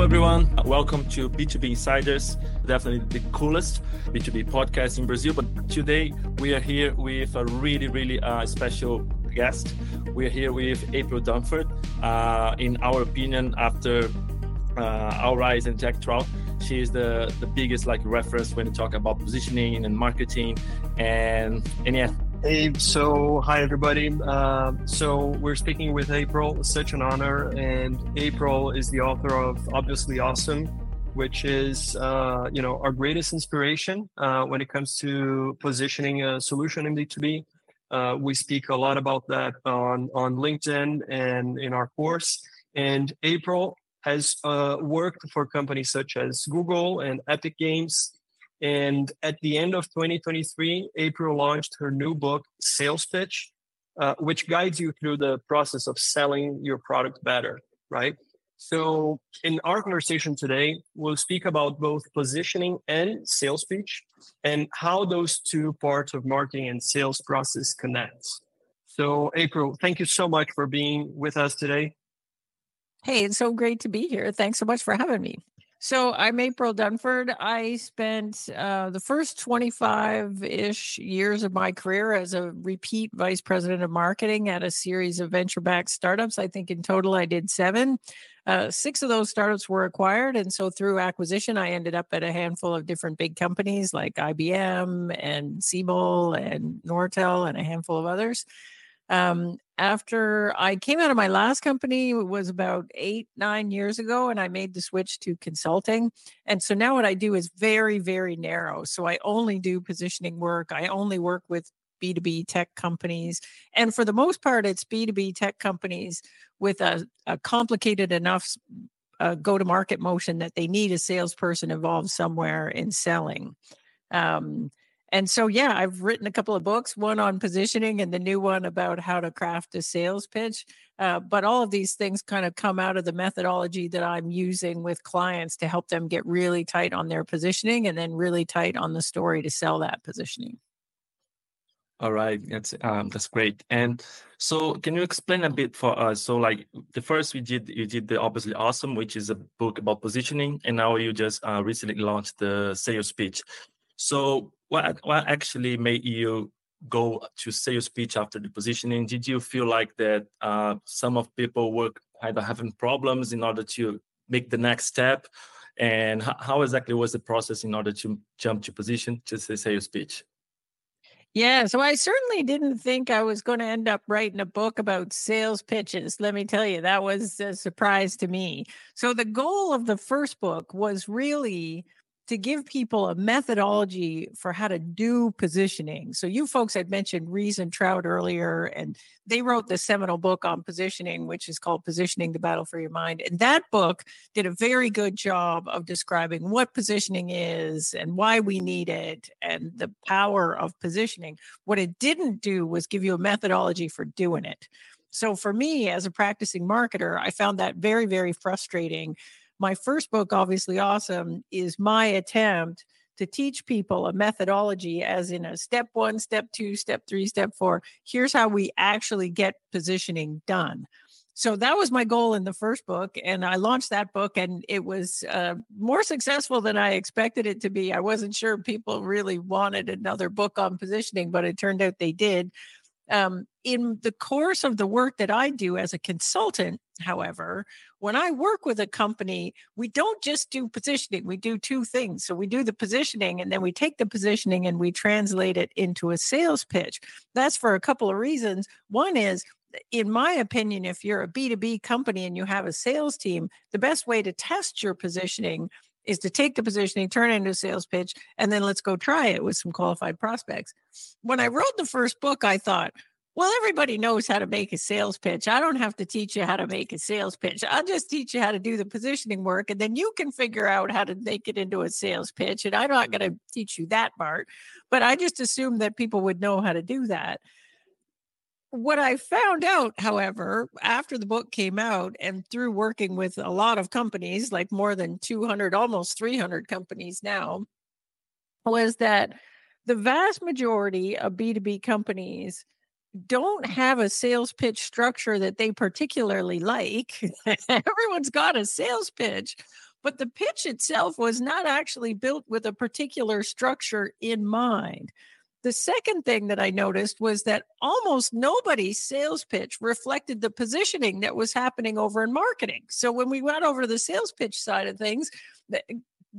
Hello, everyone. Welcome to B2B Insiders, definitely the coolest B2B podcast in Brazil. But today we are here with a really, really uh, special guest. We're here with April Dunford. Uh, in our opinion, after uh, Al Ries and Jack Trout, she is the, the biggest like reference when you talk about positioning and marketing. And, and yeah, Hey, so hi everybody. Uh, so we're speaking with April. Such an honor, and April is the author of Obviously Awesome, which is uh, you know our greatest inspiration uh, when it comes to positioning a solution in B2B. Uh, we speak a lot about that on on LinkedIn and in our course. And April has uh, worked for companies such as Google and Epic Games and at the end of 2023, April launched her new book, Sales Pitch, uh, which guides you through the process of selling your product better, right? So, in our conversation today, we'll speak about both positioning and sales pitch and how those two parts of marketing and sales process connect. So, April, thank you so much for being with us today. Hey, it's so great to be here. Thanks so much for having me. So I'm April Dunford. I spent uh, the first 25 ish years of my career as a repeat vice president of marketing at a series of venture backed startups. I think in total I did seven. Uh, six of those startups were acquired. And so through acquisition, I ended up at a handful of different big companies like IBM and Siebel and Nortel and a handful of others. Um, after I came out of my last company, it was about eight, nine years ago, and I made the switch to consulting. And so now what I do is very, very narrow. So I only do positioning work, I only work with B2B tech companies. And for the most part, it's B2B tech companies with a, a complicated enough uh, go to market motion that they need a salesperson involved somewhere in selling. Um, and so, yeah, I've written a couple of books, one on positioning and the new one about how to craft a sales pitch. Uh, but all of these things kind of come out of the methodology that I'm using with clients to help them get really tight on their positioning and then really tight on the story to sell that positioning. All right, that's um, that's great. And so, can you explain a bit for us? So, like the first we did, you did the obviously awesome, which is a book about positioning, and now you just uh, recently launched the sales pitch. So, what what actually made you go to sales pitch after the positioning? Did you feel like that uh, some of people were of having problems in order to make the next step? And how, exactly was the process in order to jump to position to the sales pitch? Yeah, so I certainly didn't think I was going to end up writing a book about sales pitches. Let me tell you, that was a surprise to me. So, the goal of the first book was really to give people a methodology for how to do positioning. So you folks had mentioned Ries and Trout earlier, and they wrote the seminal book on positioning, which is called Positioning the Battle for Your Mind. And that book did a very good job of describing what positioning is and why we need it and the power of positioning. What it didn't do was give you a methodology for doing it. So for me as a practicing marketer, I found that very, very frustrating my first book, obviously awesome, is my attempt to teach people a methodology, as in a step one, step two, step three, step four. Here's how we actually get positioning done. So that was my goal in the first book. And I launched that book, and it was uh, more successful than I expected it to be. I wasn't sure people really wanted another book on positioning, but it turned out they did. Um, in the course of the work that I do as a consultant, however, when I work with a company, we don't just do positioning, we do two things. So we do the positioning and then we take the positioning and we translate it into a sales pitch. That's for a couple of reasons. One is in my opinion, if you're a B2B company and you have a sales team, the best way to test your positioning is to take the positioning, turn it into a sales pitch, and then let's go try it with some qualified prospects. When I wrote the first book, I thought, well, everybody knows how to make a sales pitch. I don't have to teach you how to make a sales pitch. I'll just teach you how to do the positioning work, and then you can figure out how to make it into a sales pitch. And I'm not going to teach you that part, but I just assumed that people would know how to do that. What I found out, however, after the book came out and through working with a lot of companies, like more than 200, almost 300 companies now, was that the vast majority of B2B companies don't have a sales pitch structure that they particularly like. Everyone's got a sales pitch, but the pitch itself was not actually built with a particular structure in mind. The second thing that I noticed was that almost nobody's sales pitch reflected the positioning that was happening over in marketing. So when we went over to the sales pitch side of things,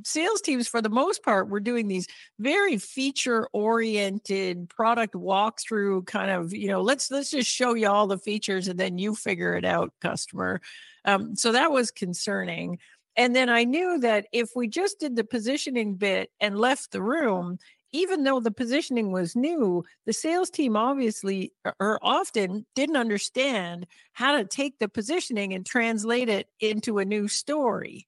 sales teams for the most part were doing these very feature oriented product walkthrough kind of you know let's let's just show you all the features and then you figure it out customer um, so that was concerning and then i knew that if we just did the positioning bit and left the room even though the positioning was new, the sales team obviously or often didn't understand how to take the positioning and translate it into a new story.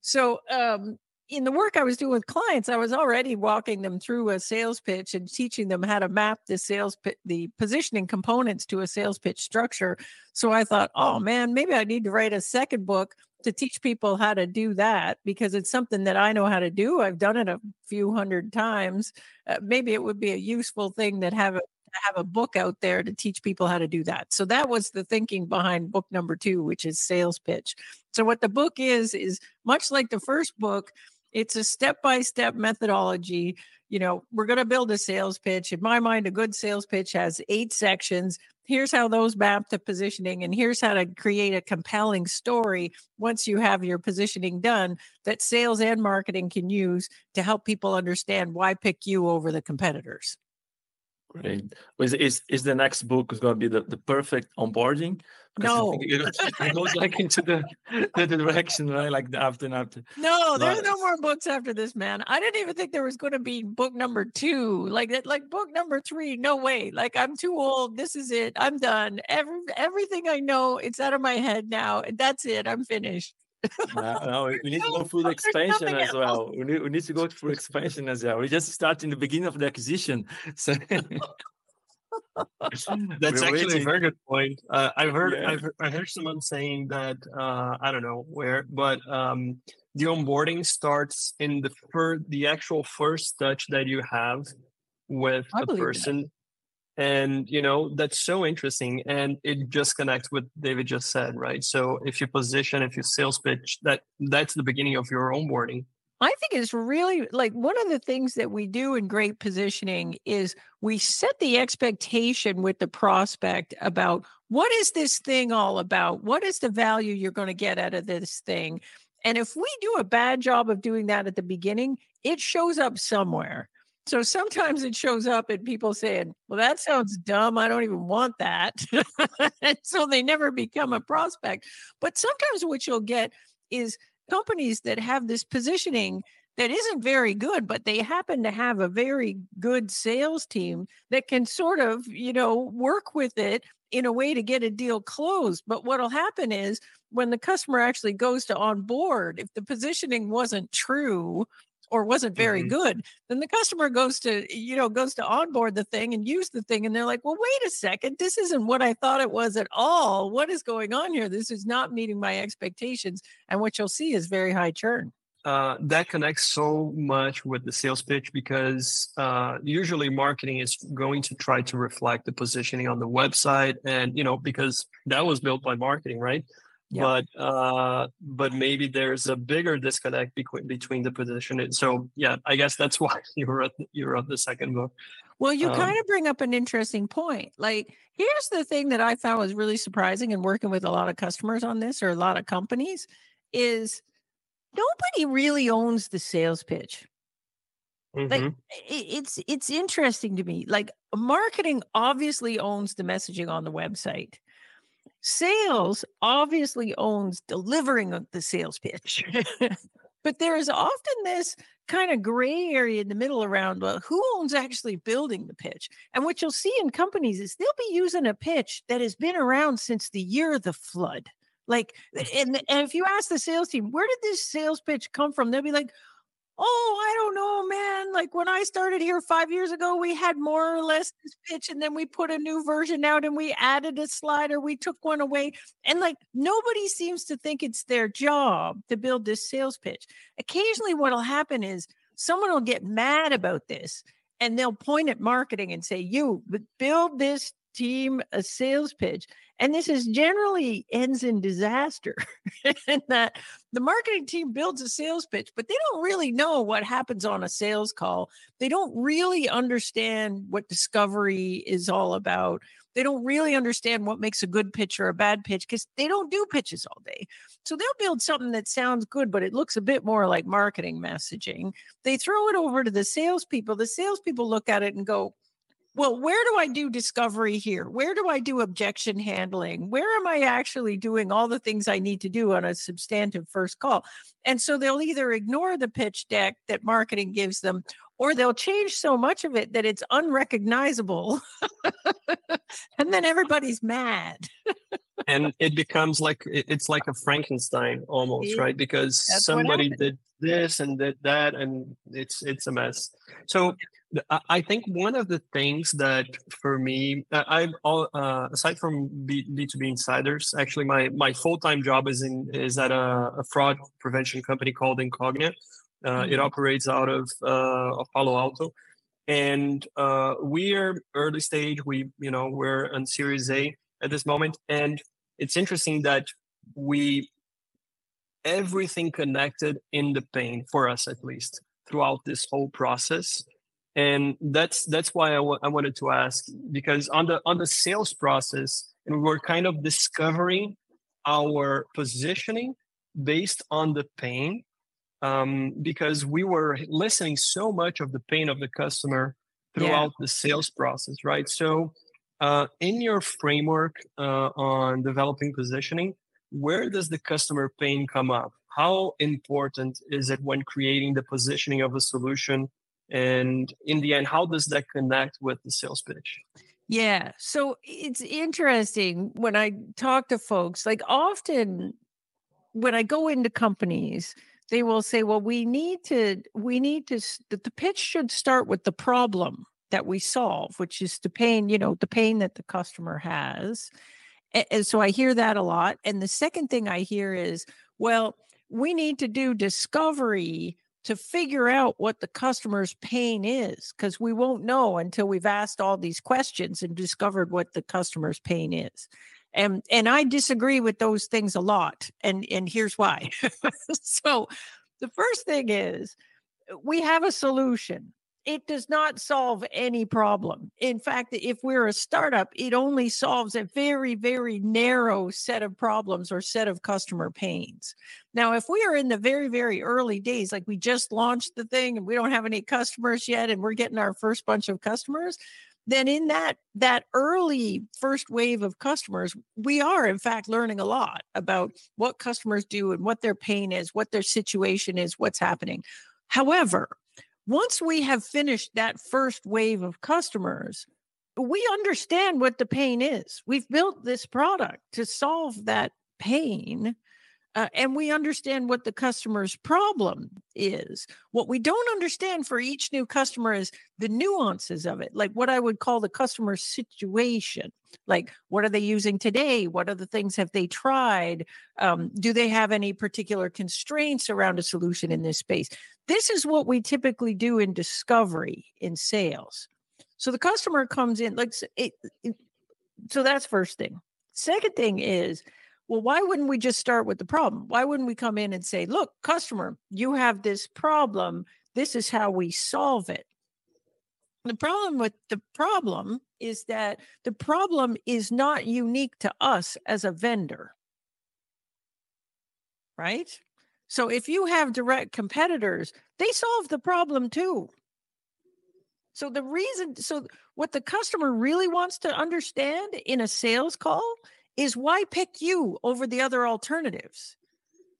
So, um, in the work I was doing with clients, I was already walking them through a sales pitch and teaching them how to map the sales the positioning components to a sales pitch structure. So I thought, oh man, maybe I need to write a second book to teach people how to do that because it's something that I know how to do. I've done it a few hundred times. Uh, maybe it would be a useful thing that have a have a book out there to teach people how to do that. So that was the thinking behind book number 2 which is sales pitch. So what the book is is much like the first book, it's a step-by-step methodology you know, we're going to build a sales pitch. In my mind, a good sales pitch has eight sections here's how those map to positioning and here's how to create a compelling story once you have your positioning done that sales and marketing can use to help people understand why pick you over the competitors Great. Is, is is the next book is going to be the, the perfect onboarding? No, it goes like into the, the direction, right? Like the after and after. No, there's no more books after this, man. I didn't even think there was going to be book number two. Like that, like book number three. No way. Like I'm too old. This is it. I'm done. Every everything I know, it's out of my head now. That's it. I'm finished no, no, we need to go through the expansion as well. We need, we need to go through expansion as well. We just start in the beginning of the acquisition. So that's We're actually waiting. a very good point. Uh, I've heard yeah. I've heard, I heard someone saying that uh, I don't know where, but um, the onboarding starts in the first the actual first touch that you have with I a person. That and you know that's so interesting and it just connects with david just said right so if you position if you sales pitch that that's the beginning of your onboarding I think it's really like one of the things that we do in great positioning is we set the expectation with the prospect about what is this thing all about? What is the value you're going to get out of this thing? And if we do a bad job of doing that at the beginning, it shows up somewhere. So sometimes it shows up and people saying, Well, that sounds dumb. I don't even want that. and so they never become a prospect. But sometimes what you'll get is companies that have this positioning that isn't very good, but they happen to have a very good sales team that can sort of, you know, work with it in a way to get a deal closed. But what'll happen is when the customer actually goes to on board, if the positioning wasn't true, or wasn't very mm-hmm. good then the customer goes to you know goes to onboard the thing and use the thing and they're like well wait a second this isn't what i thought it was at all. What is going on here? This is not meeting my expectations and what you'll see is very high churn. Uh, that connects so much with the sales pitch because uh, usually marketing is going to try to reflect the positioning on the website and you know because that was built by marketing right but uh, but maybe there's a bigger disconnect between between the position. So yeah, I guess that's why you wrote you wrote the second book. Well, you um, kind of bring up an interesting point. Like, here's the thing that I found was really surprising in working with a lot of customers on this or a lot of companies is nobody really owns the sales pitch. Mm-hmm. Like it's it's interesting to me. Like marketing obviously owns the messaging on the website. Sales obviously owns delivering the sales pitch. but there is often this kind of gray area in the middle around well, who owns actually building the pitch. And what you'll see in companies is they'll be using a pitch that has been around since the year of the flood. Like, and, and if you ask the sales team, where did this sales pitch come from? They'll be like, Oh, I don't know, man. Like when I started here five years ago, we had more or less this pitch, and then we put a new version out and we added a slider, we took one away. And like nobody seems to think it's their job to build this sales pitch. Occasionally, what'll happen is someone will get mad about this and they'll point at marketing and say, You build this team a sales pitch and this is generally ends in disaster and that the marketing team builds a sales pitch but they don't really know what happens on a sales call they don't really understand what discovery is all about they don't really understand what makes a good pitch or a bad pitch because they don't do pitches all day. So they'll build something that sounds good, but it looks a bit more like marketing messaging. They throw it over to the salespeople. The salespeople look at it and go, well, where do I do discovery here? Where do I do objection handling? Where am I actually doing all the things I need to do on a substantive first call? And so they'll either ignore the pitch deck that marketing gives them or they'll change so much of it that it's unrecognizable. and then everybody's mad. and it becomes like it's like a Frankenstein almost, right? Because That's somebody did this and did that and it's it's a mess. So I think one of the things that for me, I've all uh, aside from B two B insiders, actually my my full time job is in is at a, a fraud prevention company called Incognia, uh, it mm-hmm. operates out of, uh, of Palo Alto, and uh, we are early stage. We you know we're on Series A at this moment, and it's interesting that we everything connected in the pain for us at least throughout this whole process and that's that's why I, w- I wanted to ask because on the on the sales process and we were kind of discovering our positioning based on the pain um, because we were listening so much of the pain of the customer throughout yeah. the sales process, right? So, uh, in your framework uh, on developing positioning, where does the customer pain come up? How important is it when creating the positioning of a solution? And in the end, how does that connect with the sales pitch? Yeah. So it's interesting when I talk to folks, like often when I go into companies, they will say well we need to we need to that the pitch should start with the problem that we solve which is the pain you know the pain that the customer has and so i hear that a lot and the second thing i hear is well we need to do discovery to figure out what the customer's pain is because we won't know until we've asked all these questions and discovered what the customer's pain is. And and i disagree with those things a lot and and here's why. So the first thing is we have a solution it does not solve any problem. In fact, if we're a startup, it only solves a very, very narrow set of problems or set of customer pains. Now, if we are in the very, very early days, like we just launched the thing and we don't have any customers yet, and we're getting our first bunch of customers, then in that that early first wave of customers we are in fact learning a lot about what customers do and what their pain is what their situation is what's happening however once we have finished that first wave of customers we understand what the pain is we've built this product to solve that pain uh, and we understand what the customer's problem is. What we don't understand for each new customer is the nuances of it, like what I would call the customer situation. Like, what are they using today? What other things have they tried? Um, do they have any particular constraints around a solution in this space? This is what we typically do in discovery in sales. So the customer comes in, like, it, it, so that's first thing. Second thing is, well, why wouldn't we just start with the problem? Why wouldn't we come in and say, look, customer, you have this problem. This is how we solve it. The problem with the problem is that the problem is not unique to us as a vendor. Right? So if you have direct competitors, they solve the problem too. So the reason, so what the customer really wants to understand in a sales call is why pick you over the other alternatives?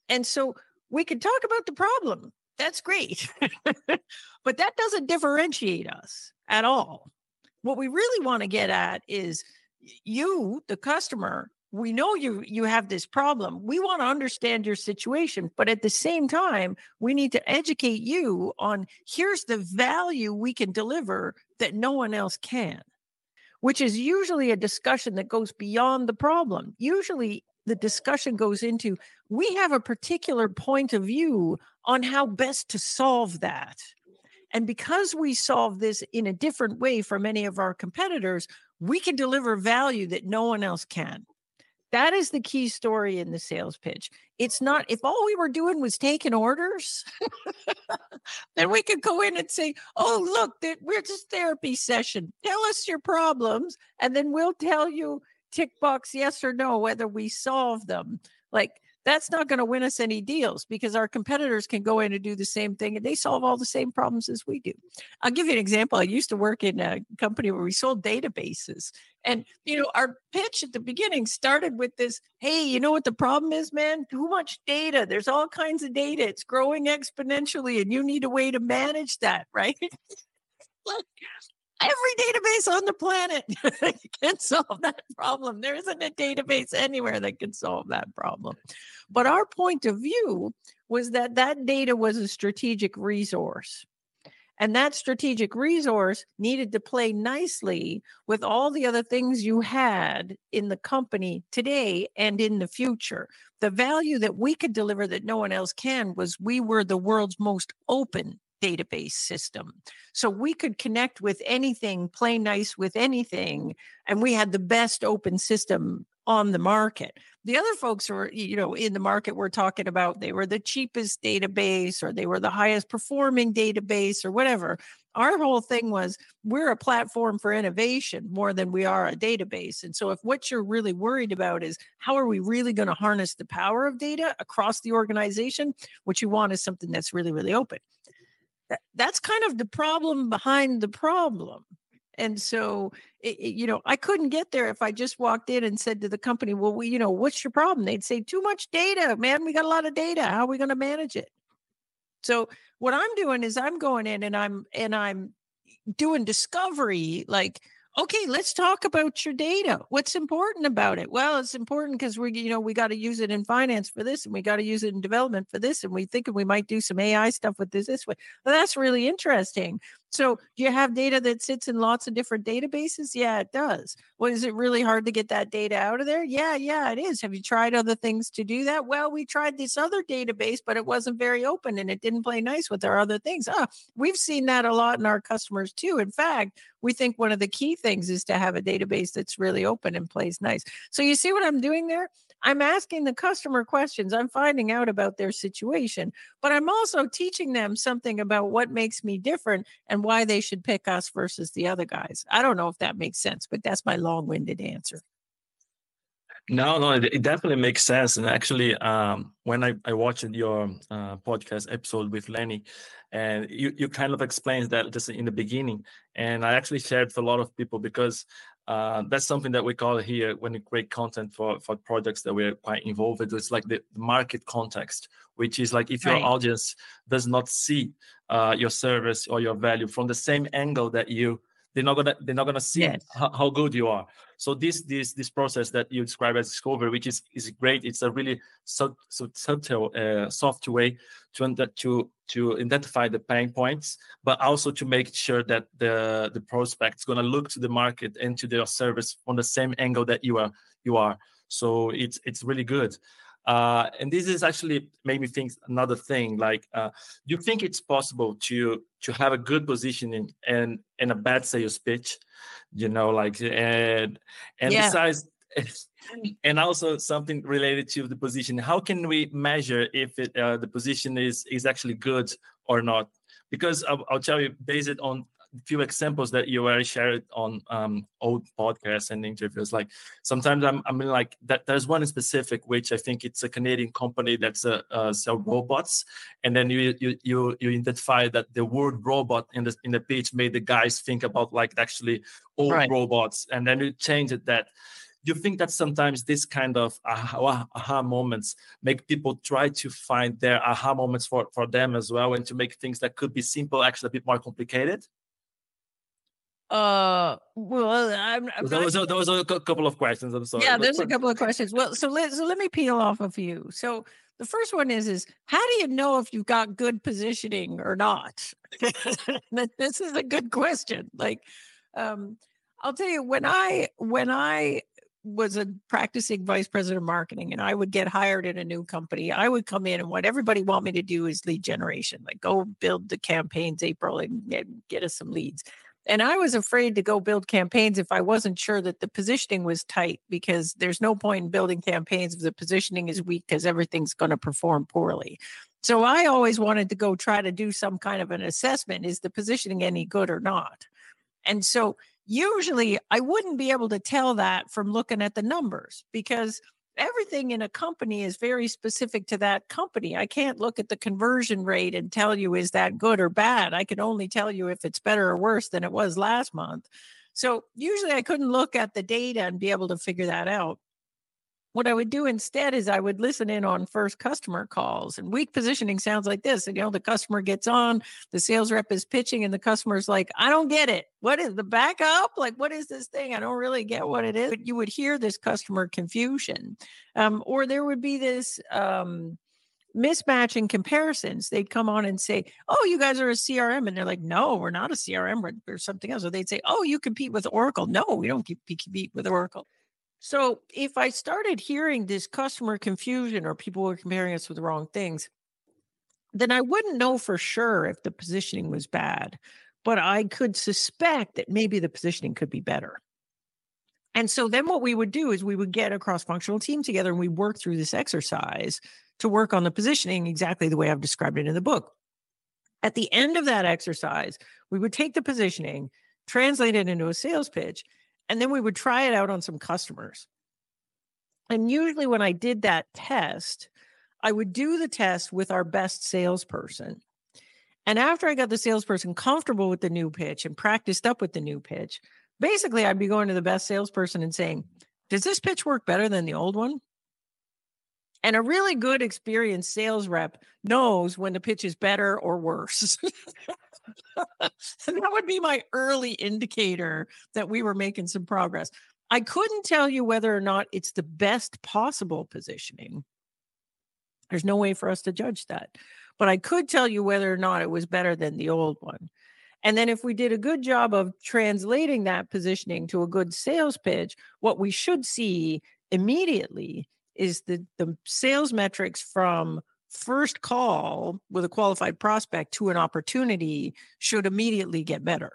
And so we can talk about the problem. That's great. but that doesn't differentiate us at all. What we really want to get at is you, the customer, we know you you have this problem. We want to understand your situation, but at the same time, we need to educate you on here's the value we can deliver that no one else can which is usually a discussion that goes beyond the problem. Usually, the discussion goes into we have a particular point of view on how best to solve that. And because we solve this in a different way from many of our competitors, we can deliver value that no one else can. That is the key story in the sales pitch. It's not if all we were doing was taking orders, then we could go in and say, "Oh, look, we're just therapy session. Tell us your problems, and then we'll tell you tick box yes or no whether we solve them." Like that's not going to win us any deals because our competitors can go in and do the same thing and they solve all the same problems as we do. I'll give you an example. I used to work in a company where we sold databases. And, you know, our pitch at the beginning started with this hey, you know what the problem is, man? Too much data. There's all kinds of data. It's growing exponentially, and you need a way to manage that, right? Every database on the planet can solve that problem. There isn't a database anywhere that can solve that problem. But our point of view was that that data was a strategic resource. And that strategic resource needed to play nicely with all the other things you had in the company today and in the future. The value that we could deliver that no one else can was we were the world's most open database system. So we could connect with anything, play nice with anything, and we had the best open system on the market. The other folks were, you know, in the market we're talking about, they were the cheapest database or they were the highest performing database or whatever. Our whole thing was we're a platform for innovation more than we are a database. And so if what you're really worried about is how are we really going to harness the power of data across the organization, what you want is something that's really, really open that's kind of the problem behind the problem. And so, it, it, you know, I couldn't get there if I just walked in and said to the company, well, we, you know, what's your problem? They'd say, too much data, man. We got a lot of data. How are we going to manage it? So what I'm doing is I'm going in and I'm, and I'm doing discovery, like, okay, let's talk about your data. What's important about it? Well, it's important because we, you know, we got to use it in finance for this, and we got to use it in development for this, and we think we might do some AI stuff with this this way. Well, that's really interesting. So, do you have data that sits in lots of different databases? Yeah, it does. Well, is it really hard to get that data out of there? Yeah, yeah, it is. Have you tried other things to do that? Well, we tried this other database, but it wasn't very open and it didn't play nice with our other things. Oh, we've seen that a lot in our customers too. In fact, we think one of the key things is to have a database that's really open and plays nice. So, you see what I'm doing there? I'm asking the customer questions. I'm finding out about their situation, but I'm also teaching them something about what makes me different and why they should pick us versus the other guys. I don't know if that makes sense, but that's my long winded answer. No, no, it, definitely makes sense. And actually, um, when I, I watched your uh, podcast episode with Lenny, and you, you kind of explained that just in the beginning, and I actually shared with a lot of people because uh, that's something that we call here when we create content for for projects that we're quite involved with. It's like the market context, which is like if your right. audience does not see uh, your service or your value from the same angle that you they're not gonna they're not gonna see yes. how, how, good you are. So this this this process that you describe as discovery which is is great it's a really so, so subtle uh, soft way to to to identify the pain points but also to make sure that the the prospect is going to look to the market and to their service from the same angle that you are you are. So it's it's really good uh, and this is actually made me think another thing. Like, uh, do you think it's possible to to have a good positioning and and a bad sales pitch? You know, like and and yeah. besides, and also something related to the position. How can we measure if it, uh, the position is is actually good or not? Because I'll, I'll tell you, based on few examples that you already shared on um, old podcasts and interviews. Like sometimes I'm, I'm like that. There's one in specific which I think it's a Canadian company that's a, uh, sell robots, and then you you you you identify that the word robot in the in the pitch made the guys think about like actually old right. robots, and then you change it that do you think that sometimes this kind of aha, aha, moments make people try to find their aha moments for, for them as well and to make things that could be simple actually a bit more complicated uh, well, I'm, I'm there, was a, there was a couple of questions. I'm sorry. Yeah, there's a couple of questions. Well, so let so let me peel off a few. So the first one is is how do you know if you've got good positioning or not? this is a good question. Like, um, I'll tell you when I when I was a practicing vice president of marketing and I would get hired in a new company, I would come in and what everybody want me to do is lead generation, like go build the campaigns, April, and get, get us some leads. And I was afraid to go build campaigns if I wasn't sure that the positioning was tight because there's no point in building campaigns if the positioning is weak because everything's going to perform poorly. So I always wanted to go try to do some kind of an assessment is the positioning any good or not? And so usually I wouldn't be able to tell that from looking at the numbers because everything in a company is very specific to that company. I can't look at the conversion rate and tell you is that good or bad. I can only tell you if it's better or worse than it was last month. So usually I couldn't look at the data and be able to figure that out what I would do instead is I would listen in on first customer calls. And weak positioning sounds like this. And, you know, the customer gets on, the sales rep is pitching, and the customer's like, I don't get it. What is the backup? Like, what is this thing? I don't really get what it is. But you would hear this customer confusion. Um, or there would be this um, mismatch in comparisons. They'd come on and say, Oh, you guys are a CRM. And they're like, No, we're not a CRM. We're, we're something else. Or they'd say, Oh, you compete with Oracle. No, we don't compete with Oracle. So if I started hearing this customer confusion or people were comparing us with the wrong things, then I wouldn't know for sure if the positioning was bad, but I could suspect that maybe the positioning could be better. And so then what we would do is we would get a cross functional team together and we work through this exercise to work on the positioning exactly the way I've described it in the book. At the end of that exercise, we would take the positioning, translate it into a sales pitch, and then we would try it out on some customers. And usually, when I did that test, I would do the test with our best salesperson. And after I got the salesperson comfortable with the new pitch and practiced up with the new pitch, basically, I'd be going to the best salesperson and saying, Does this pitch work better than the old one? And a really good experienced sales rep knows when the pitch is better or worse. and that would be my early indicator that we were making some progress. I couldn't tell you whether or not it's the best possible positioning. There's no way for us to judge that. But I could tell you whether or not it was better than the old one. And then if we did a good job of translating that positioning to a good sales pitch, what we should see immediately is the the sales metrics from first call with a qualified prospect to an opportunity should immediately get better.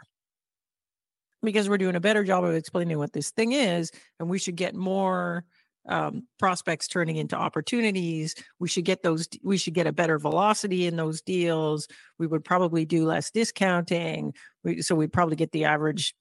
Because we're doing a better job of explaining what this thing is and we should get more um, prospects turning into opportunities. We should get those we should get a better velocity in those deals. We would probably do less discounting. We, so we'd probably get the average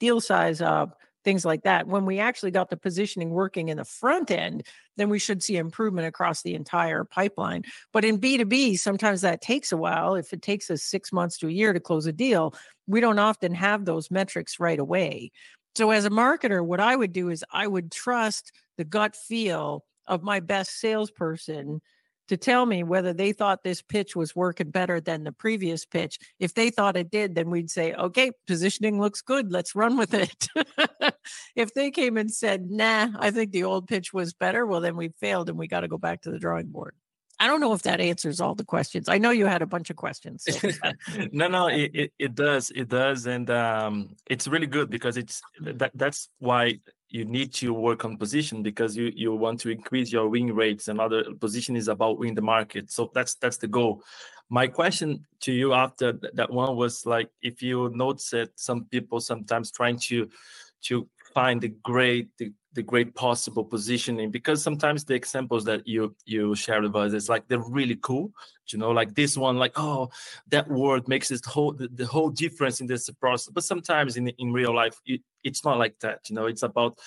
deal size up things like that. When we actually got the positioning working in the front end, then we should see improvement across the entire pipeline. But in B2B, sometimes that takes a while. If it takes us six months to a year to close a deal, we don't often have those metrics right away. So, as a marketer, what I would do is I would trust the gut feel of my best salesperson to tell me whether they thought this pitch was working better than the previous pitch. If they thought it did, then we'd say, okay, positioning looks good. Let's run with it. if they came and said, nah, I think the old pitch was better, well, then we failed and we got to go back to the drawing board. I don't know if that answers all the questions. I know you had a bunch of questions. So. no, no, it, it, it, does. It does. And um, it's really good because it's that, that's why you need to work on position because you you want to increase your win rates and other position is about win the market. So that's that's the goal. My question to you after that one was like if you notice that some people sometimes trying to to find the great the, the great possible positioning because sometimes the examples that you you share with us is like they're really cool you know like this one like oh that word makes this whole the, the whole difference in this process. But sometimes in in real life it, it's not like that you know it's about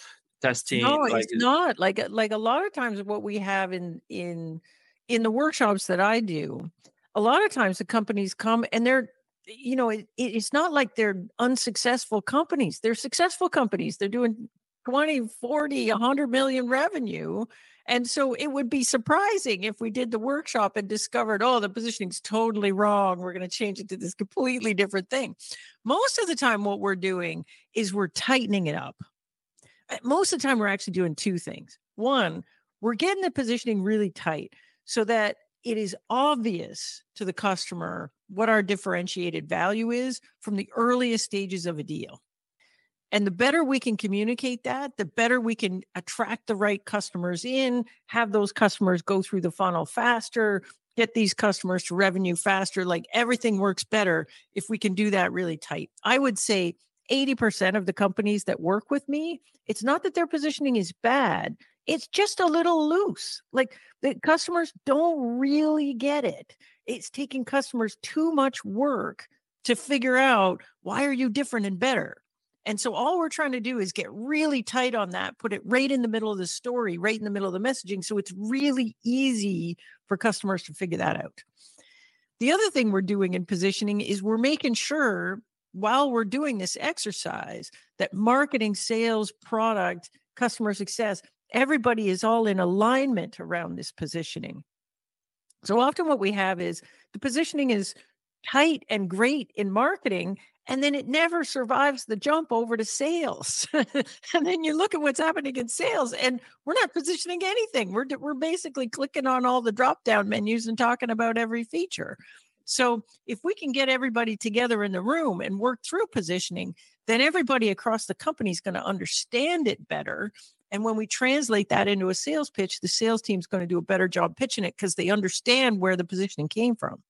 testing no like, it's not. Like like a lot of times what we have in in in the workshops that i do a lot of times the companies come and they're you know it, it's not like they're unsuccessful companies. They're successful companies. They're doing 20 40 100 million revenue and so it would be surprising if we did the workshop and discovered oh the positioning's totally wrong. We're going to change it to this completely different thing. Most of the time what we're doing is we're tightening it up. Uh, most of the time we're actually doing two things. One we're getting the positioning really tight so that it is obvious to the customer what our differentiated value is from the earliest stages of a deal. And the better we can communicate that, the better we can attract the right customers in, have those customers go through the funnel faster, get these customers to revenue faster. Like everything works better if we can do that really tight. I would say 80% of the companies that work with me, it's not that their positioning is bad, it's just a little loose. Like the customers don't really get it. It's taking customers too much work to figure out why are you different and better. And so all we're trying to do is get really tight on that, put it right in the middle of the story, right in the middle of the messaging. So it's really easy for customers to figure that out. The other thing we're doing in positioning is we're making sure while we're doing this exercise that marketing, sales, product, customer success, everybody is all in alignment around this positioning. So often what we have is the positioning is tight and great in marketing and then it never survives the jump over to sales. and then you look at what's happening in sales, and we're not positioning anything. We're we're basically clicking on all the drop down menus and talking about every feature. So if we can get everybody together in the room and work through positioning, then everybody across the company is going to understand it better. And when we translate that into a sales pitch, the sales team is going to do a better job pitching it because they understand where the positioning came from.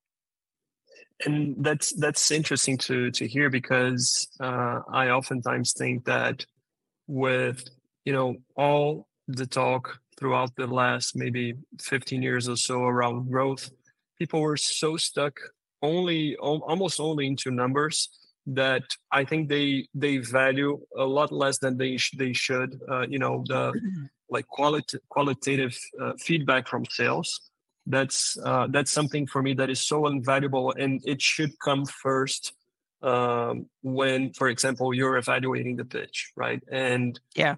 And that's that's interesting to to hear because uh, I oftentimes think that with you know all the talk throughout the last maybe 15 years or so around growth, people were so stuck only almost only into numbers that I think they they value a lot less than they sh- they should. Uh, you know the like quality qualitative uh, feedback from sales. That's uh, that's something for me that is so invaluable and it should come first um, when for example you're evaluating the pitch right? And yeah.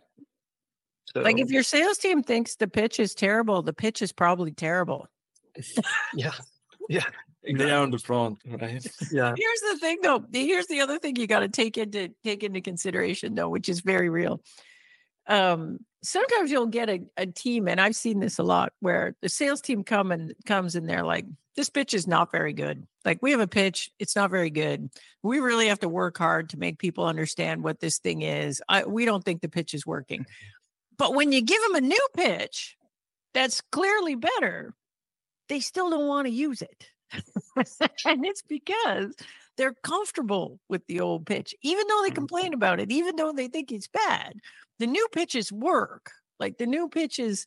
so, like if your sales team thinks the pitch is terrible the pitch is probably terrible. Yeah. Yeah exactly. they are on the front right yeah here's the thing though here's the other thing you got to take into take into consideration though which is very real um sometimes you'll get a, a team, and I've seen this a lot, where the sales team come and comes and they're like, "This pitch is not very good. Like we have a pitch, it's not very good. We really have to work hard to make people understand what this thing is. I, we don't think the pitch is working." But when you give them a new pitch that's clearly better, they still don't want to use it. and it's because they're comfortable with the old pitch, even though they mm-hmm. complain about it, even though they think it's bad the new pitches work. Like the new pitches,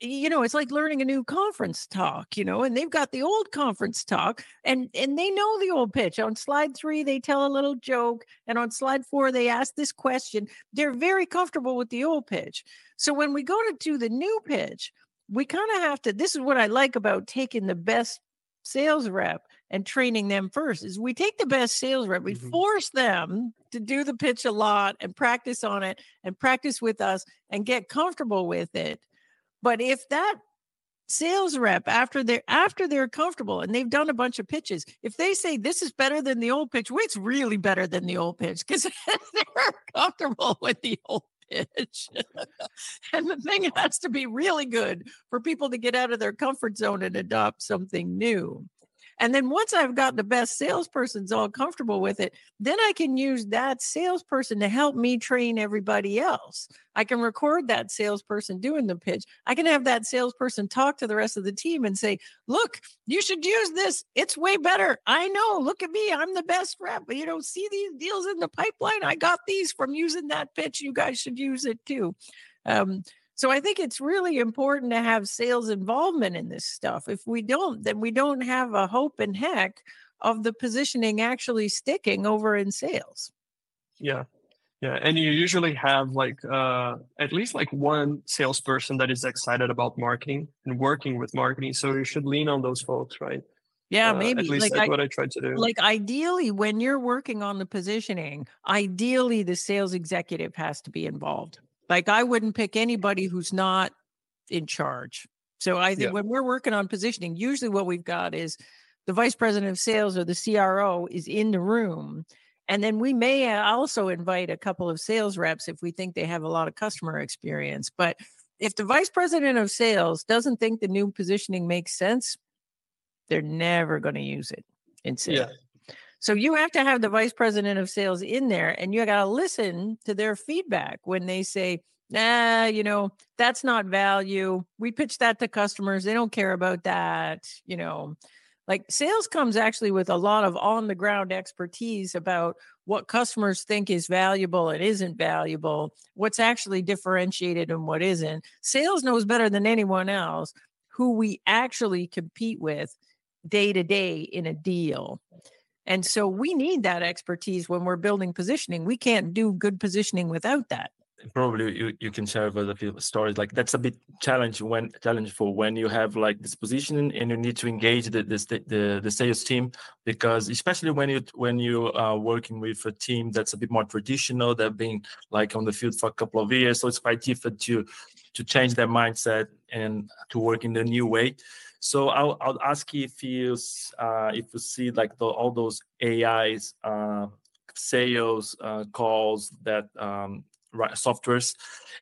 you know, it's like learning a new conference talk, you know, and they've got the old conference talk and and they know the old pitch. On slide 3 they tell a little joke and on slide 4 they ask this question. They're very comfortable with the old pitch. So when we go to do the new pitch, we kind of have to this is what I like about taking the best sales rep and training them first is we take the best sales rep we mm-hmm. force them to do the pitch a lot and practice on it and practice with us and get comfortable with it but if that sales rep after they're after they're comfortable and they've done a bunch of pitches if they say this is better than the old pitch well it's really better than the old pitch because they're comfortable with the old pitch and the thing has to be really good for people to get out of their comfort zone and adopt something new and then once I've got the best salesperson's all comfortable with it, then I can use that salesperson to help me train everybody else. I can record that salesperson doing the pitch. I can have that salesperson talk to the rest of the team and say, look, you should use this. It's way better. I know. Look at me. I'm the best rep. You know, see these deals in the pipeline. I got these from using that pitch. You guys should use it too. Um, so I think it's really important to have sales involvement in this stuff. If we don't, then we don't have a hope in heck of the positioning actually sticking over in sales. Yeah. Yeah. And you usually have like uh at least like one salesperson that is excited about marketing and working with marketing. So you should lean on those folks, right? Yeah, uh, maybe. At least like that's I, what I tried to do. Like ideally, when you're working on the positioning, ideally the sales executive has to be involved. Like I wouldn't pick anybody who's not in charge. So I think yeah. when we're working on positioning, usually what we've got is the vice president of sales or the CRO is in the room. And then we may uh, also invite a couple of sales reps if we think they have a lot of customer experience. But if the vice president of sales doesn't think the new positioning makes sense, they're never going to use it in sales. Yeah. So you have to have the vice president of sales in there and you got to listen to their feedback when they say, nah, you know, that's not value. We pitch that to customers. They don't care about that. You know, Like sales comes actually with a lot of on the ground expertise about what customers think is valuable and isn't valuable, what's actually differentiated and what isn't. Sales knows better than anyone else who we actually compete with day to day in a deal. And so we need that expertise when we're building positioning. We can't do good positioning without that probably you, you can share with a few stories like that's a bit challenge when challenge for when you have like this positioning and you need to engage the the, the, the sales team because especially when you when you are working with a team that's a bit more traditional they've been like on the field for a couple of years so it's quite different to to change their mindset and to work in the new way so I'll, I'll ask you if you uh, if you see like the, all those AIs uh, sales uh, calls that um, softwares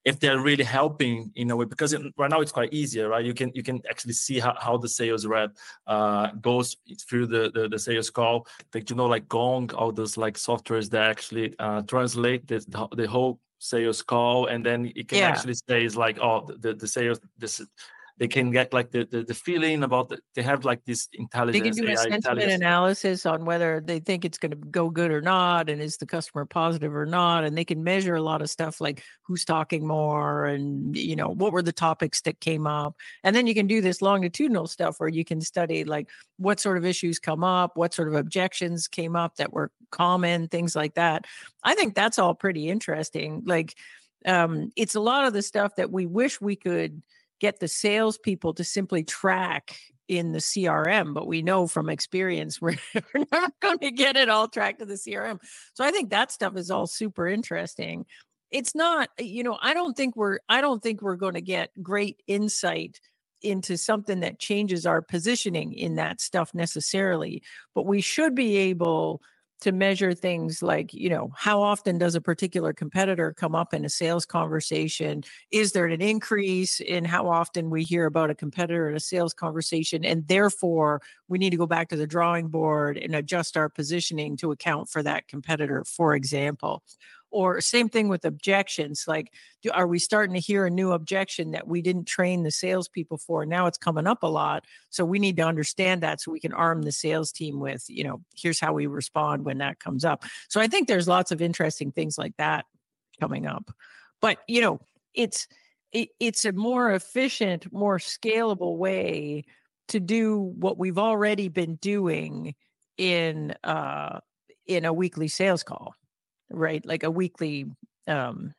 if they're really helping in a way because it, right now it's quite easier right you can you can actually see how, how the sales rep uh, goes through the, the, the sales call like you know like gong all those like softwares that actually uh, translate the, the whole sales call and then it can yeah. actually say is like oh the, the sales this they can get like the the, the feeling about the, they have like this intelligence. They can do a AI sentiment analysis on whether they think it's going to go good or not, and is the customer positive or not, and they can measure a lot of stuff like who's talking more, and you know what were the topics that came up, and then you can do this longitudinal stuff where you can study like what sort of issues come up, what sort of objections came up that were common, things like that. I think that's all pretty interesting. Like um, it's a lot of the stuff that we wish we could get the salespeople to simply track in the CRM, but we know from experience we're, we're never going to get it all tracked to the CRM. So I think that stuff is all super interesting. It's not, eh, you know, I don't think we're I don't think we're going to get great insight into something that changes our positioning in that stuff necessarily, but we should be able to measure things like you know how often does a particular competitor come up in a sales conversation? Is there an increase in how often we hear about a competitor in a sales conversation? And therefore we need to go back to the drawing board and adjust our positioning to account for that competitor for example or same thing with objections like do, are we starting to hear a new objection that we didn't train the salespeople for? Now it's coming up a lot so we need to understand that so we can arm the sales team with you know here's how we respond when that comes up. So i think there's lots of interesting things like that coming up. But you know it's it, it's a more efficient more scalable way to do what we've already been doing in uh in a weekly sales call right? Like a weekly um,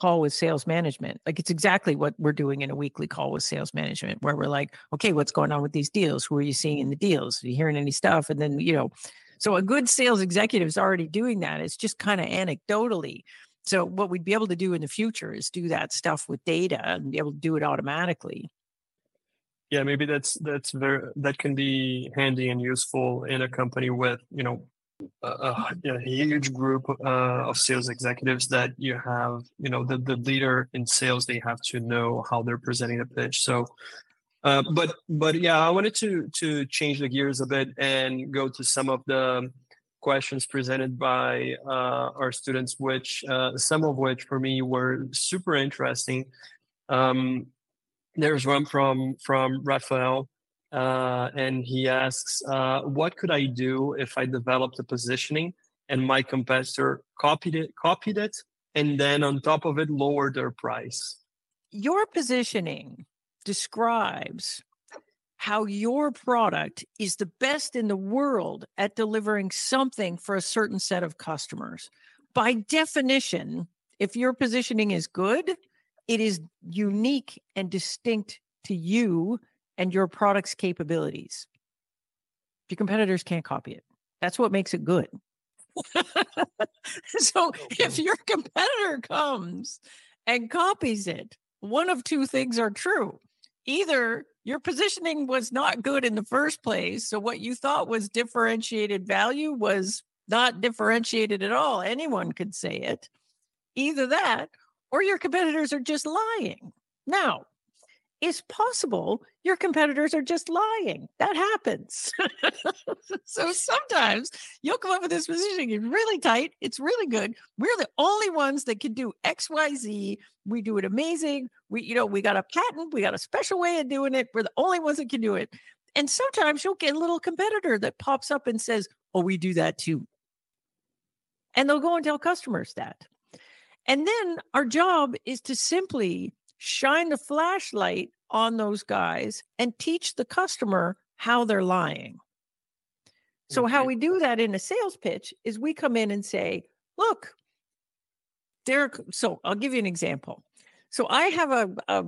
call with sales management. Like it's exactly what we're doing in a weekly call with sales management, where we're like, okay, what's going on with these deals? Who are you seeing in the deals? Are you hearing any stuff? And then, you know, so a good sales executive is already doing that. It's just kind of anecdotally. So what we'd be able to do in the future is do that stuff with data and be able to do it automatically. Yeah, maybe that's that's very that can be handy and useful in a company with you know a, a, huge group uh, of sales executives that you have you know the, the leader in sales they have to know how they're presenting the pitch. So uh, but but yeah i wanted to to change the gears a bit and go to some of the questions presented by uh, our students which uh, some of which for me were super interesting. Um, there's one from from Raphael uh, and he asks, uh, "What could I do if I developed a positioning and my competitor copied it, copied it, and then on top of it lowered their price?" Your positioning describes how your product is the best in the world at delivering something for a certain set of customers. By definition, if your positioning is good, it is unique and distinct to you and your product's capabilities. Your competitors can't copy it. That's what makes it good. so if your competitor comes and copies it, one of two things are true. Either your positioning was not good in the first place. So what you thought was differentiated value was not differentiated at all. Anyone could say it. Either that or your competitors are just lying. Now, it's possible your competitors are just lying. That happens. so sometimes you'll come up with this positioning, it's really tight, it's really good. We're the only ones that can do XYZ. We do it amazing. We, you know, we got a patent, we got a special way of doing it. We're the only ones that can do it. And sometimes you'll get a little competitor that pops up and says, Oh, we do that too. And they'll go and tell customers that. And then our job is to simply shine the flashlight on those guys and teach the customer how they're lying. So, how we do that in a sales pitch is we come in and say, look, Derek, so I'll give you an example. So, I have a, a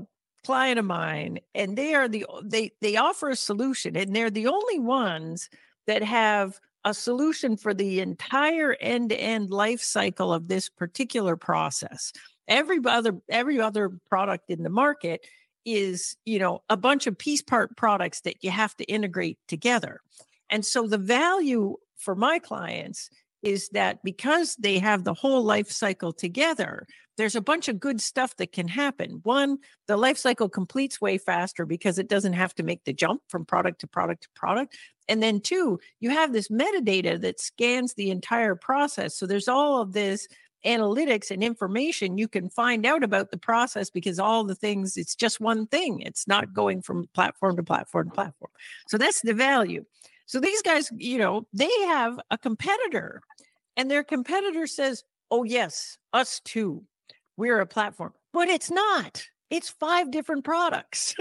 client of mine and they are the they they offer a solution and they're the only ones that have a solution for the entire end-to-end life cycle of this particular process every other every other product in the market is you know a bunch of piece part products that you have to integrate together. And so the value for my clients is that because they have the whole life cycle together there's a bunch of good stuff that can happen. One the life cycle completes way faster because it doesn't have to make the jump from product to product to product. And then two you have this metadata that scans the entire process. So there's all of this analytics and information, you can find out about the process because all the things, it's just one thing. It's not going from platform to platform to platform. So that's the value. So these guys, you know, they have a competitor and their competitor says, Oh, yes, us too. We're a platform, but it's not. It's five different products.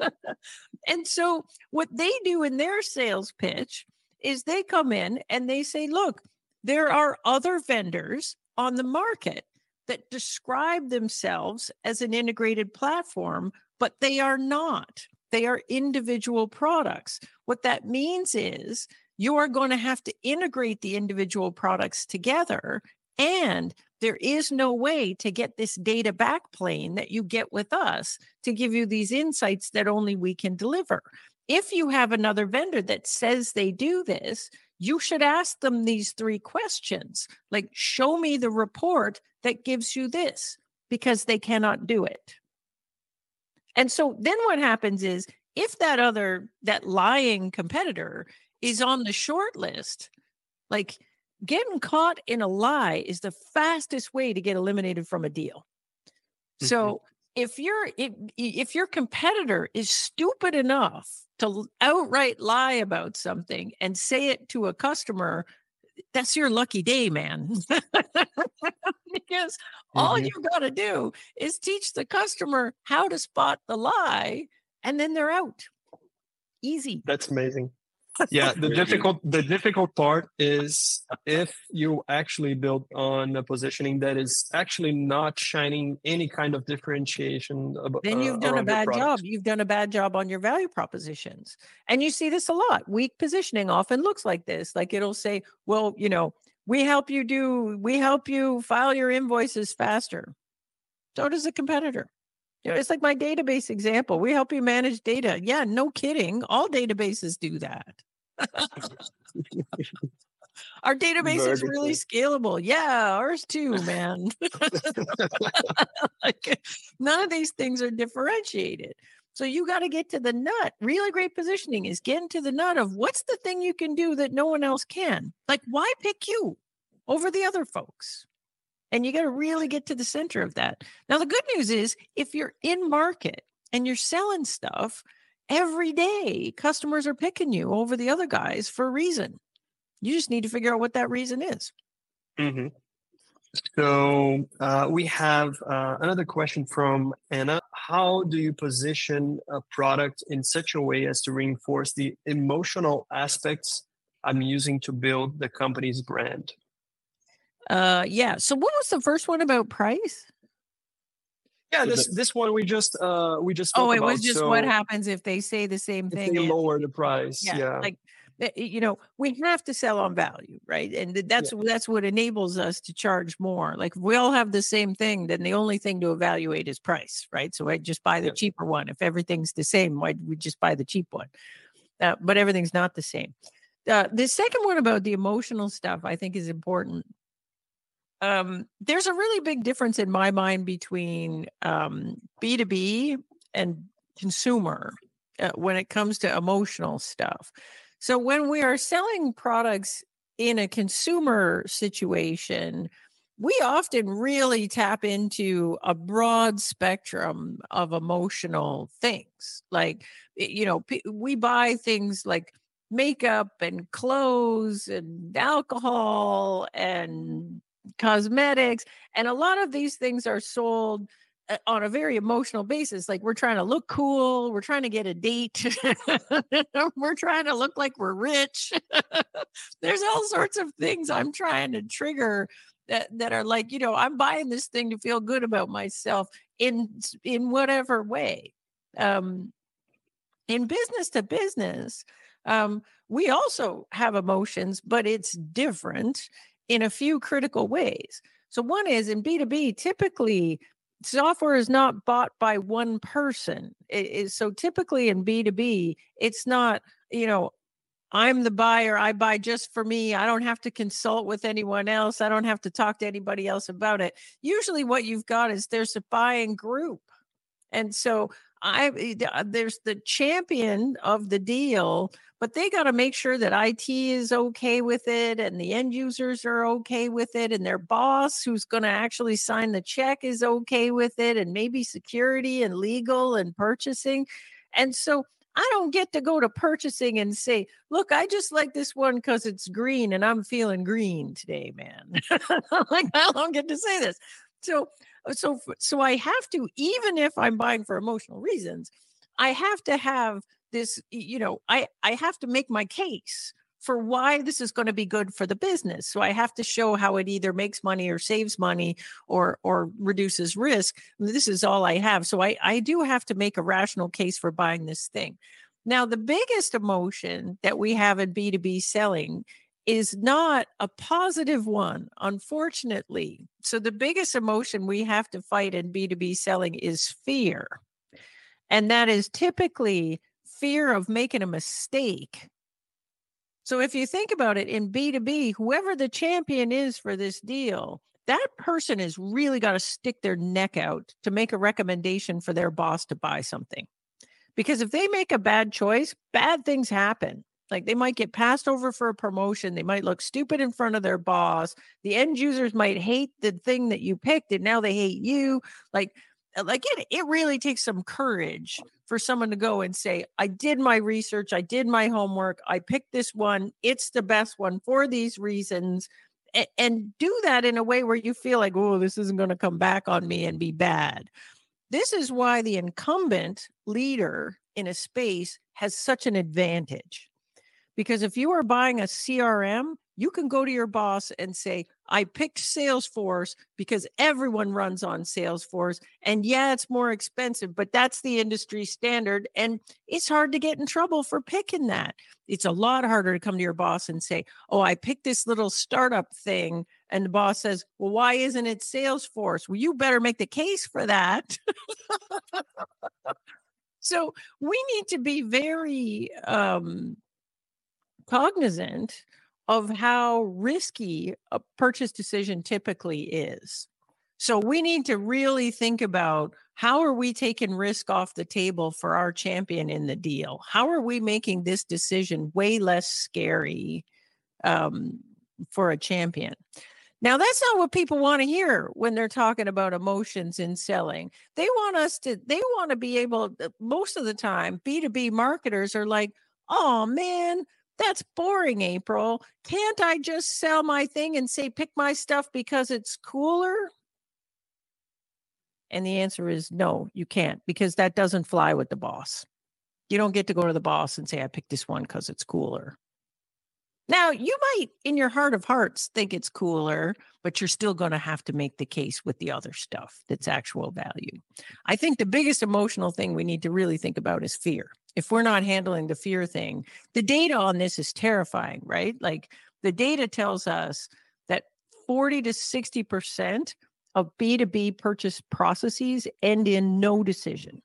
and so, what they do in their sales pitch is they come in and they say, Look, there are other vendors on the market that describe themselves as an integrated platform, but they are not. They are individual products. What that means is you are going to have to integrate the individual products together. And there is no way to get this data backplane that you get with us to give you these insights that only we can deliver. If you have another vendor that says they do this, you should ask them these three questions like, show me the report that gives you this, because they cannot do it. And so then what happens is if that other, that lying competitor is on the short list, like getting caught in a lie is the fastest way to get eliminated from a deal. Mm-hmm. So if your if, if your competitor is stupid enough to outright lie about something and say it to a customer that's your lucky day man. Because mm-hmm. all you got to do is teach the customer how to spot the lie and then they're out. Easy. That's amazing yeah the difficult the difficult part is if you actually build on a positioning that is actually not shining any kind of differentiation about, then you've uh, done a bad job. you've done a bad job on your value propositions. And you see this a lot. Weak positioning often looks like this. Like it'll say well you know we help you do we help you file your invoices faster. So does a competitor it's like my database example. We help you manage data. Yeah, no kidding. All databases do that. Our database is really scalable. Yeah, ours too, man. like, none of these things are differentiated. So you got to get to the nut. Really great positioning is getting to the nut of what's the thing you can do that no one else can. Like, why pick you over the other folks? And you got to really get to the center of that. Now, the good news is if you're in market and you're selling stuff, every day customers are picking you over the other guys for a reason. You just need to figure out what that reason is. Mm-hmm. So uh, we have uh, another question from Anna. How do you position a product in such a way as to reinforce the emotional aspects I'm using to build the company's brand? Uh, yeah. So what was the first one about price? Yeah, this this one we just uh we just oh it about, was just so what happens if they say the same thing. They lower the price. Yeah, yeah, like eh, you know we have to sell on value, right? And that's yeah. that's what enables us to charge more. Like if we all have the same thing, then the only thing to evaluate is price, right? So I just buy the yeah. cheaper one. If everything's the same, why we just buy the cheap one? Uh, but everything's not the same. Uh, the second one about the emotional stuff, I think, is important um, there's a really big difference in my mind between um, B2B and consumer uh, when it comes to emotional stuff. So when we are selling products in a consumer situation, we often really tap into a broad spectrum of emotional things. Like, you know, we buy things like makeup and clothes and alcohol and cosmetics. And a lot of these things are sold uh, on a very emotional basis. Like we're trying to look cool, we're trying to get a date, we're trying to look like we're rich. There's all sorts of things I'm trying to trigger that that are like, you know, I'm buying this thing to feel good about myself in in whatever way. Um, in business to business, um, we also have emotions, but it's different in a few critical ways. So, one is in B2B, typically software is not bought by one person. It is, so, typically in B2B, it's not, you know, I'm the buyer. I buy just for me. I don't have to consult with anyone else. I don't have to talk to anybody else about it. Usually, what you've got is there's a buying group. And so I eh, uh, there's the champion of the deal, but they got to make sure that IT is okay with it and the end users are okay with it and their boss who's going to actually sign the check is okay with it and maybe security and legal and purchasing. And so I don't get to go to purchasing and say, look, I just like this one because it's green and I'm feeling green today, man. like, I don't get to say this. So, Uh, so, so I have to, even if I'm buying for emotional reasons, I have to have this, you know, I, I have to make my case for why this is going to be good for the business. So I have to show how it either makes money or saves money or or reduces risk. This is all I have. So I I do have to make a rational case for buying this thing. Now the biggest emotion that we have in B2B selling is not a positive one, unfortunately. So the biggest emotion we have to fight in B2B selling is fear. And that is typically fear of making a mistake so if you think about it in B2B, whoever the champion is for this deal, that person has really got to stick their neck out to make a recommendation for their boss to buy something. Because if they make a bad choice, bad things happen. Like they might get passed over for a promotion. They might look stupid in front of their boss. The end users might hate the thing that you picked and now they hate you. Like uh, like it, it really takes some courage for someone to go and say, I did my research, I did my homework, I picked this one, it's the best one for these reasons. And, and do that in a way where you feel like, oh, this isn't going to come back on me and be bad. This is why the incumbent leader in a space has such an advantage. Because if you are buying a CRM, you can go to your boss and say, I picked Salesforce because everyone runs on Salesforce. And yeah, it's more expensive, but that's the industry standard. And it's hard to get in trouble for picking that. It's a lot harder to come to your boss and say, Oh, I picked this little startup thing. And the boss says, Well, why isn't it Salesforce? Well, you better make the case for that. so we need to be very um, cognizant of how risky a purchase decision typically is. So we need to really think about how are we taking risk off the table for our champion in the deal? How are we making this decision way less scary um, for a champion? Now, that's not what people want to hear when they're talking about emotions in selling. They want us to, they want to be able, most of the time, B2B marketers are like, oh man, that's boring, April. Can't I just sell my thing and say, pick my stuff because it's cooler? And the answer is no, you can't, because that doesn't fly with the boss. You don't get to go to the boss and say, I picked this one because it's cooler. Now, you might, in your heart of hearts, think it's cooler, but you're still going to have to make the case with the other stuff that's actual value. I think the biggest emotional thing we need to really think about is fear. If we're not handling the fear thing, the data on this is terrifying, right? Like the data tells us that 40 to 60% of B2B purchase processes end in no decision.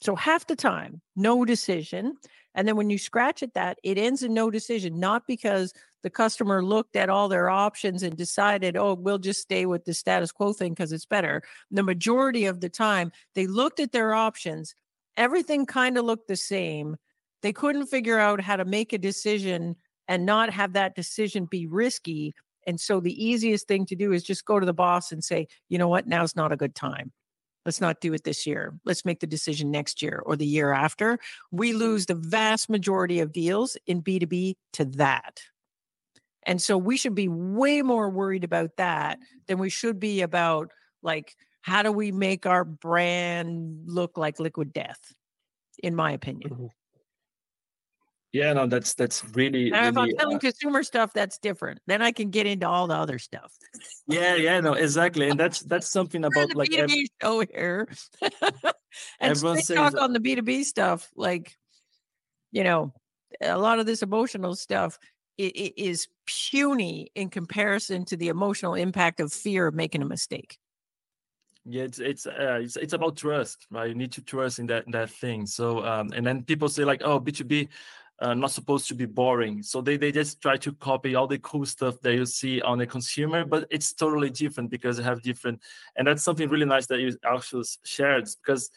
So half the time, no decision. And then when you scratch at that, it ends in no decision, not because the customer looked at all their options and decided, oh, we'll just stay with the status quo thing because it's better. The majority of the time, they looked at their options, everything kind of looked the same. They couldn't figure out how to make a decision and not have that decision be risky. And so the easiest thing to do is just go to the boss and say, you know what, now's not a good time. Let's not do it this year. Let's make the decision next year or the year after. We lose the vast majority of deals in B2B to that. And so we should be way more worried about that than we should be about like, how do we make our brand look like liquid death, in my opinion. Mm-hmm. Yeah, no, that's that's really. Now, really, if I'm selling uh, consumer stuff, that's different. Then I can get into all the other stuff. Yeah, yeah, no, exactly, and that's that's something about like B2B every, show here. and everyone says, talk on the B two B stuff, like you know, a lot of this emotional stuff it, it is puny in comparison to the emotional impact of fear of making a mistake. Yeah, it's it's uh, it's it's about trust, right? You need to trust in that in that thing. So, um, and then people say like, oh, B two B uh, not supposed to be boring. So they, they just try to copy all the cool stuff that you see on the consumer, but it's totally different because they have different, and that's something really nice that you actually shared because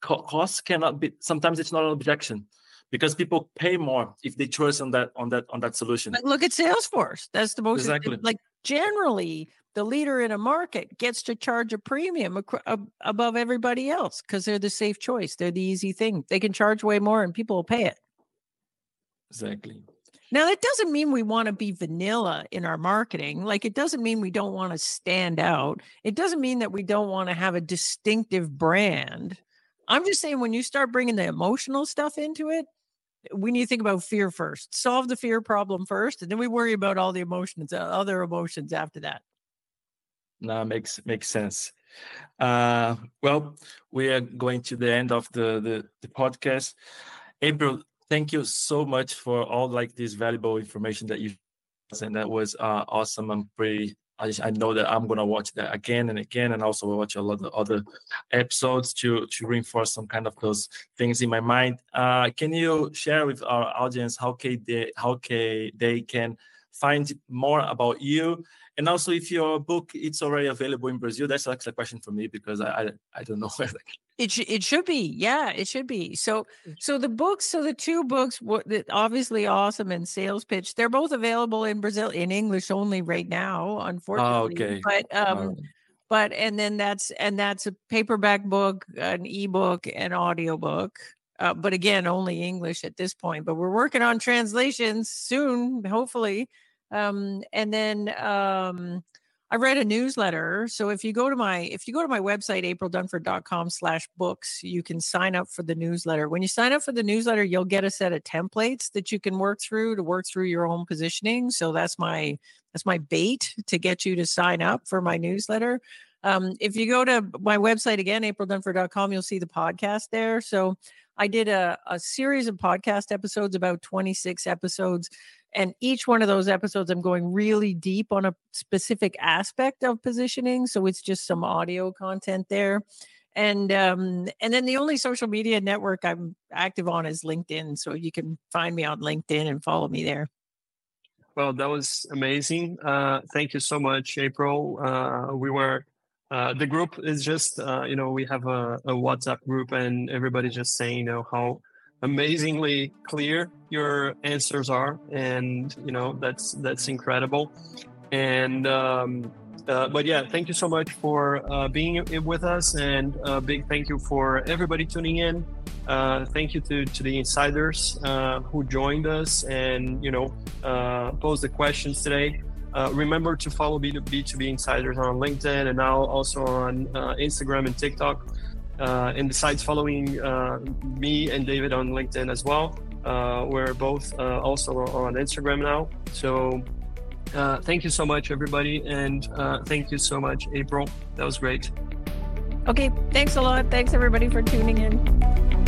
co- costs cannot be. Sometimes it's not an objection because people pay more if they trust on that on that on that solution. But look at Salesforce. That's the most exactly like generally the leader in a market gets to charge a premium ac- above everybody else because they're the safe choice. They're the easy thing. They can charge way more and people will pay it. Exactly. Now, that doesn't mean we want to be vanilla in our marketing. Like, it doesn't mean we don't want to stand out. It doesn't mean that we don't want to have a distinctive brand. I'm just saying, when you start bringing the emotional stuff into it, we need to think about fear first. Solve the fear problem first, and then we worry about all the emotions, uh, other emotions after that. No, makes makes sense. Uh, well, we are going to the end of the the, the podcast. April, thank you so much for all like this valuable information that you and that was uh, awesome. I'm pretty. I, just, I know that I'm gonna watch that again and again, and also watch a lot of other episodes to to reinforce some kind of those things in my mind. Uh, can you share with our audience how can they how can they can find more about you and also, if your book it's already available in Brazil, that's actually a question for me because I I, I don't know. it sh- it should be, yeah, it should be. So so the books, so the two books, what obviously awesome and sales pitch, they're both available in Brazil in English only right now, oh, unfortunately. Oh, okay. But um. But and then that's and that's a paperback book, an ebook, an audiobook. Uh, but again, only English at this point. But we're working on translations soon, hopefully. Um, and then um, I read a newsletter. So if you go to my if you go to my website, aprildunford.com slash books, you can sign up for the newsletter. When you sign up for the newsletter, you'll get a set of templates that you can work through to work through your own positioning. So that's my that's my bait to get you to sign up for my newsletter. Um, if you go to my website again, aprildunford.com, you'll see the podcast there. So I did a, a series of podcast episodes, about 26 episodes and each one of those episodes i'm going really deep on a specific aspect of positioning so it's just some audio content there. And um and then the only social media network i'm active on is linkedin so you can find me on linkedin and follow me there. Well that was amazing. Uh thank you so much april. Uh we were uh, the group is just uh, you know we have a, a whatsapp group and everybody's just saying you know how amazingly clear your answers are. And you know that's that's incredible. And um, uh, but yeah thank you so much for uh, being with us. And a big thank you for everybody tuning in. Uh, thank you to, to the insiders who joined us and you know posed the questions today uh, remember to follow B2B, B2B Insiders on LinkedIn and now also on Instagram and TikTok. Uh, and besides following uh, me and David on LinkedIn as well, uh, we're both uh, also on Instagram now. So uh, thank you so much, everybody. And uh, thank you so much, April. That was great. Okay. Thanks a lot. Thanks, everybody, for tuning in.